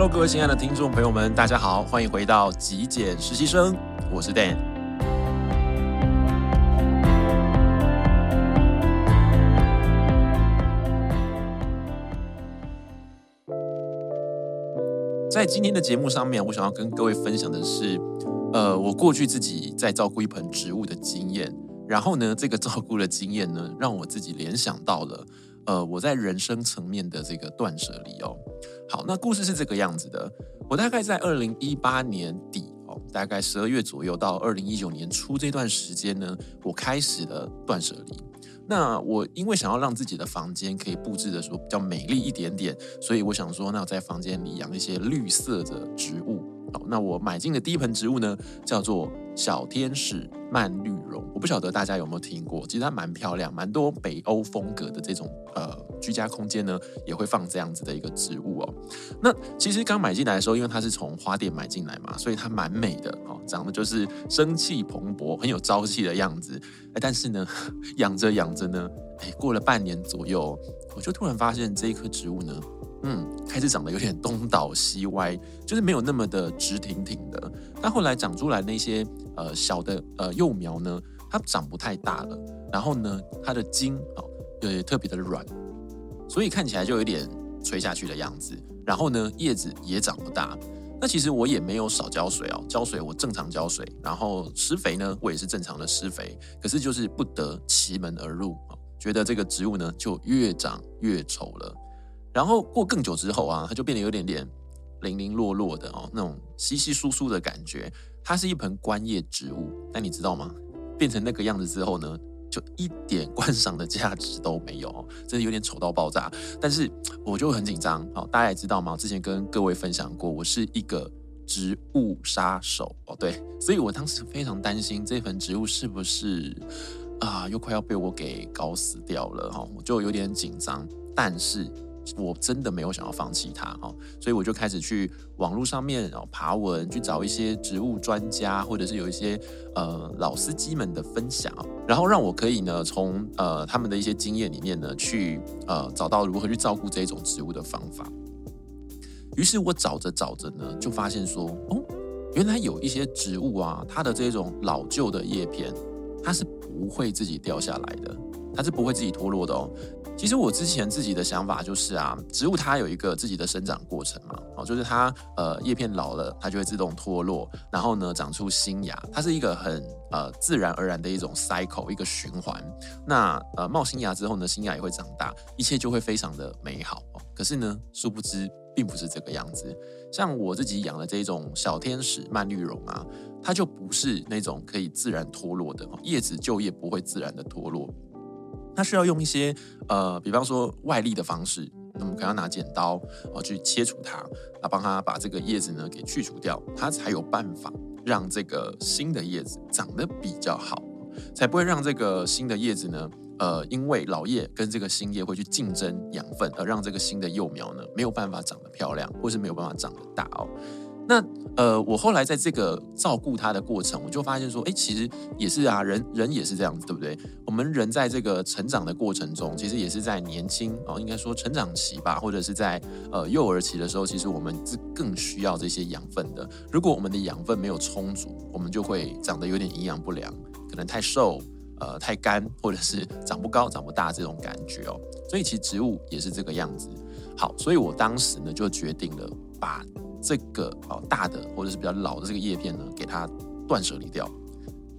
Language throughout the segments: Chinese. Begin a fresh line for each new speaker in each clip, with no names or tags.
Hello，各位亲爱的听众朋友们，大家好，欢迎回到极简实习生，我是 Dan。在今天的节目上面，我想要跟各位分享的是，呃，我过去自己在照顾一盆植物的经验。然后呢，这个照顾的经验呢，让我自己联想到了，呃，我在人生层面的这个断舍离哦。好，那故事是这个样子的。我大概在二零一八年底哦，大概十二月左右到二零一九年初这段时间呢，我开始了断舍离。那我因为想要让自己的房间可以布置的时候比较美丽一点点，所以我想说，那我在房间里养一些绿色的植物。那我买进的第一盆植物呢，叫做小天使蔓绿绒。我不晓得大家有没有听过，其实它蛮漂亮，蛮多北欧风格的这种呃居家空间呢，也会放这样子的一个植物哦。那其实刚买进来的时候，因为它是从花店买进来嘛，所以它蛮美的哦，长得就是生气蓬勃，很有朝气的样子。哎，但是呢，养着养着呢，哎，过了半年左右，我就突然发现这一棵植物呢。嗯，开始长得有点东倒西歪，就是没有那么的直挺挺的。但后来长出来那些呃小的呃幼苗呢，它长不太大了。然后呢，它的茎哦也特别的软，所以看起来就有点垂下去的样子。然后呢，叶子也长不大。那其实我也没有少浇水哦，浇水我正常浇水，然后施肥呢，我也是正常的施肥。可是就是不得其门而入哦，觉得这个植物呢就越长越丑了。然后过更久之后啊，它就变得有点点零零落落的哦，那种稀稀疏疏的感觉。它是一盆观叶植物，但你知道吗？变成那个样子之后呢，就一点观赏的价值都没有，真的有点丑到爆炸。但是我就很紧张，好，大家也知道吗？之前跟各位分享过，我是一个植物杀手哦，对，所以我当时非常担心这盆植物是不是啊，又快要被我给搞死掉了哈，我就有点紧张，但是。我真的没有想要放弃它，所以我就开始去网络上面爬文，去找一些植物专家，或者是有一些呃老司机们的分享，然后让我可以呢从呃他们的一些经验里面呢去呃找到如何去照顾这种植物的方法。于是我找着找着呢，就发现说，哦，原来有一些植物啊，它的这种老旧的叶片，它是不会自己掉下来的，它是不会自己脱落的哦。其实我之前自己的想法就是啊，植物它有一个自己的生长过程嘛，哦，就是它呃叶片老了，它就会自动脱落，然后呢长出新芽，它是一个很呃自然而然的一种 cycle 一个循环。那呃冒新芽之后呢，新芽也会长大，一切就会非常的美好。可是呢，殊不知并不是这个样子。像我自己养的这种小天使蔓绿绒啊，它就不是那种可以自然脱落的，叶子旧叶不会自然的脱落。它需要用一些呃，比方说外力的方式，那么可能要拿剪刀哦去切除它，啊帮它把这个叶子呢给去除掉，它才有办法让这个新的叶子长得比较好，才不会让这个新的叶子呢，呃，因为老叶跟这个新叶会去竞争养分，而让这个新的幼苗呢没有办法长得漂亮，或是没有办法长得大哦。那呃，我后来在这个照顾它的过程，我就发现说，哎，其实也是啊，人人也是这样子，对不对？我们人在这个成长的过程中，其实也是在年轻哦，应该说成长期吧，或者是在呃幼儿期的时候，其实我们是更需要这些养分的。如果我们的养分没有充足，我们就会长得有点营养不良，可能太瘦，呃，太干，或者是长不高、长不大这种感觉哦。所以其实植物也是这个样子。好，所以我当时呢就决定了把。这个哦大的或者是比较老的这个叶片呢，给它断舍离掉。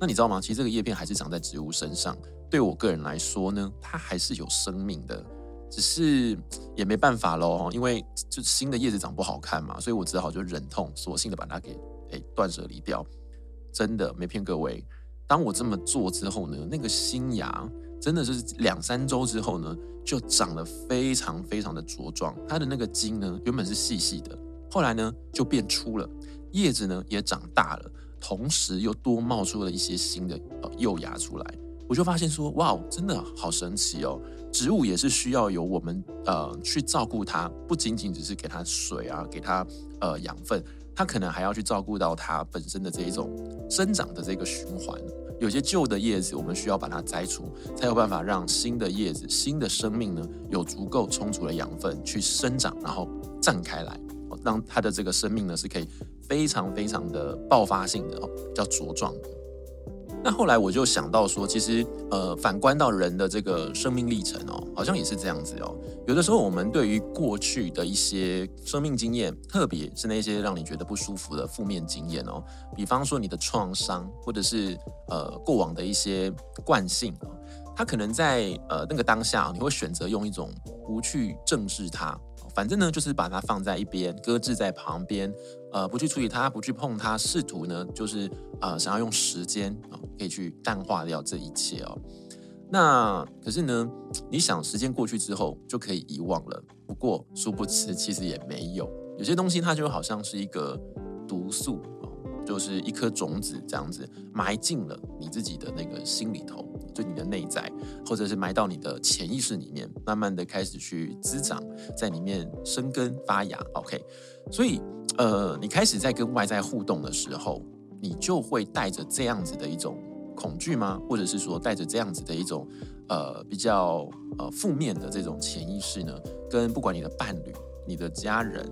那你知道吗？其实这个叶片还是长在植物身上。对我个人来说呢，它还是有生命的，只是也没办法喽，因为就新的叶子长不好看嘛，所以我只好就忍痛索性的把它给诶断舍离掉。真的没骗各位，当我这么做之后呢，那个新芽真的是两三周之后呢，就长得非常非常的茁壮。它的那个茎呢，原本是细细的。后来呢，就变粗了，叶子呢也长大了，同时又多冒出了一些新的呃幼芽出来。我就发现说，哇，真的好神奇哦！植物也是需要有我们呃去照顾它，不仅仅只是给它水啊，给它呃养分，它可能还要去照顾到它本身的这一种生长的这个循环。有些旧的叶子，我们需要把它摘除，才有办法让新的叶子、新的生命呢有足够充足的养分去生长，然后绽开来。让他的这个生命呢是可以非常非常的爆发性的哦，比较茁壮的。那后来我就想到说，其实呃，反观到人的这个生命历程哦，好像也是这样子哦。有的时候我们对于过去的一些生命经验，特别是那些让你觉得不舒服的负面经验哦，比方说你的创伤，或者是呃过往的一些惯性哦，它可能在呃那个当下，你会选择用一种不去正视它。反正呢，就是把它放在一边，搁置在旁边，呃，不去处理它，不去碰它，试图呢，就是呃，想要用时间啊、可以去淡化掉这一切哦。那可是呢，你想时间过去之后就可以遗忘了，不过殊不知其实也没有，有些东西它就好像是一个毒素。就是一颗种子这样子埋进了你自己的那个心里头，就你的内在，或者是埋到你的潜意识里面，慢慢的开始去滋长，在里面生根发芽。OK，所以呃，你开始在跟外在互动的时候，你就会带着这样子的一种恐惧吗？或者是说带着这样子的一种呃比较呃负面的这种潜意识呢？跟不管你的伴侣、你的家人。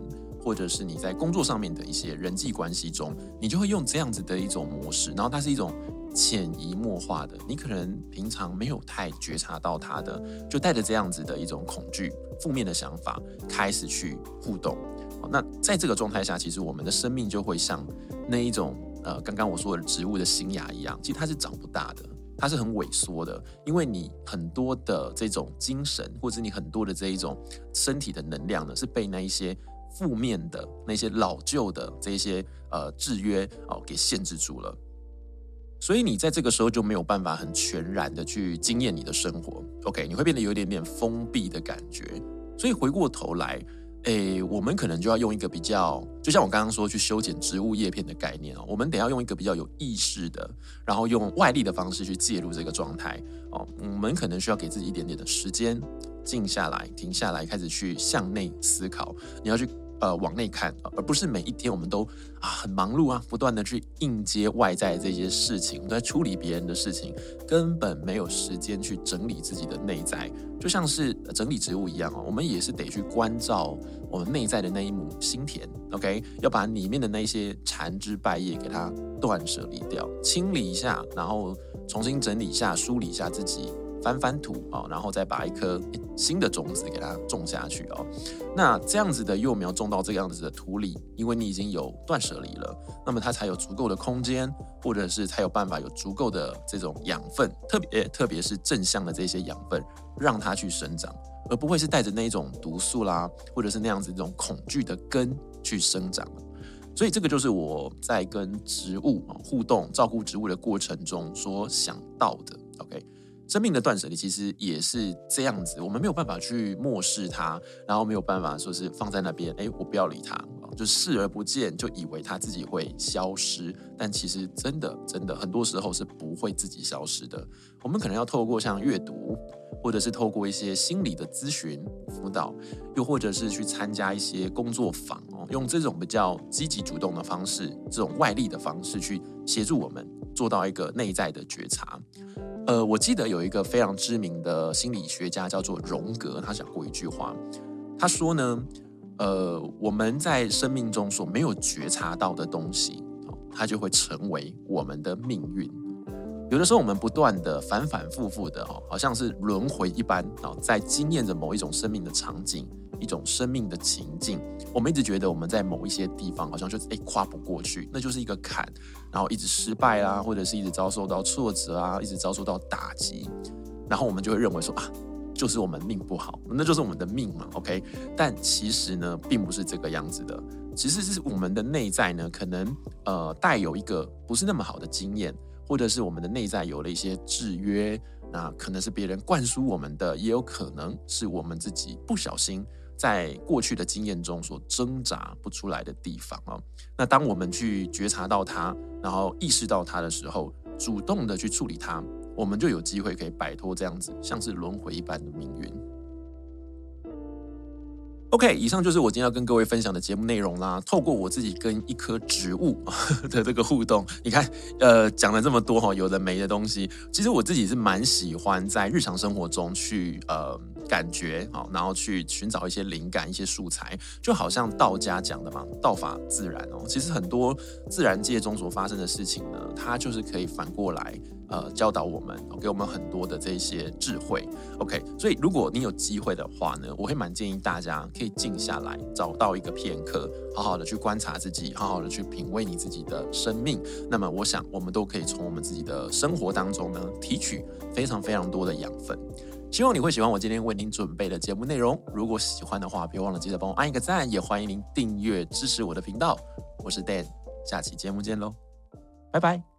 或者是你在工作上面的一些人际关系中，你就会用这样子的一种模式，然后它是一种潜移默化的，你可能平常没有太觉察到它的，就带着这样子的一种恐惧、负面的想法开始去互动。那在这个状态下，其实我们的生命就会像那一种呃，刚刚我说的植物的新芽一样，其实它是长不大的，它是很萎缩的，因为你很多的这种精神，或者你很多的这一种身体的能量呢，是被那一些。负面的那些老旧的这些呃制约哦，给限制住了，所以你在这个时候就没有办法很全然的去经验你的生活。OK，你会变得有一点点封闭的感觉。所以回过头来，诶，我们可能就要用一个比较，就像我刚刚说去修剪植物叶片的概念哦，我们得要用一个比较有意识的，然后用外力的方式去介入这个状态哦。我们可能需要给自己一点点的时间，静下来，停下来，开始去向内思考。你要去。呃，往内看，而不是每一天我们都啊很忙碌啊，不断的去应接外在这些事情，我们在处理别人的事情，根本没有时间去整理自己的内在，就像是整理植物一样哦，我们也是得去关照我们内在的那一亩心田，OK，要把里面的那些残枝败叶给它断舍离掉，清理一下，然后重新整理一下，梳理一下自己。翻翻土啊，然后再把一颗新的种子给它种下去哦。那这样子的幼苗种到这个样子的土里，因为你已经有断舍离了，那么它才有足够的空间，或者是才有办法有足够的这种养分，特别特别是正向的这些养分，让它去生长，而不会是带着那一种毒素啦，或者是那样子一种恐惧的根去生长。所以这个就是我在跟植物互动、照顾植物的过程中所想到的。OK。生命的断舍离其实也是这样子，我们没有办法去漠视它，然后没有办法说是放在那边，哎，我不要理它，就视而不见，就以为它自己会消失。但其实真的真的很多时候是不会自己消失的。我们可能要透过像阅读，或者是透过一些心理的咨询辅导，又或者是去参加一些工作坊哦，用这种比较积极主动的方式，这种外力的方式去协助我们做到一个内在的觉察。呃，我记得有一个非常知名的心理学家叫做荣格，他讲过一句话，他说呢，呃，我们在生命中所没有觉察到的东西，它就会成为我们的命运。有的时候，我们不断的反反复复的，哦，好像是轮回一般，哦，在经验着某一种生命的场景。一种生命的情境，我们一直觉得我们在某一些地方好像就是诶跨不过去，那就是一个坎，然后一直失败啦，或者是一直遭受到挫折啊，一直遭受到打击，然后我们就会认为说啊，就是我们命不好，那就是我们的命嘛，OK？但其实呢，并不是这个样子的，其实是我们的内在呢，可能呃带有一个不是那么好的经验，或者是我们的内在有了一些制约，那可能是别人灌输我们的，也有可能是我们自己不小心。在过去的经验中所挣扎不出来的地方啊，那当我们去觉察到它，然后意识到它的时候，主动的去处理它，我们就有机会可以摆脱这样子像是轮回一般的命运。OK，以上就是我今天要跟各位分享的节目内容啦。透过我自己跟一棵植物 的这个互动，你看，呃，讲了这么多哈，有的没的东西，其实我自己是蛮喜欢在日常生活中去呃感觉好，然后去寻找一些灵感、一些素材，就好像道家讲的嘛，“道法自然”哦。其实很多自然界中所发生的事情呢，它就是可以反过来。呃，教导我们，给我们很多的这些智慧。OK，所以如果你有机会的话呢，我会蛮建议大家可以静下来，找到一个片刻，好好的去观察自己，好好的去品味你自己的生命。那么，我想我们都可以从我们自己的生活当中呢，提取非常非常多的养分。希望你会喜欢我今天为您准备的节目内容。如果喜欢的话，别忘了记得帮我按一个赞，也欢迎您订阅支持我的频道。我是 Dan，下期节目见喽，拜拜。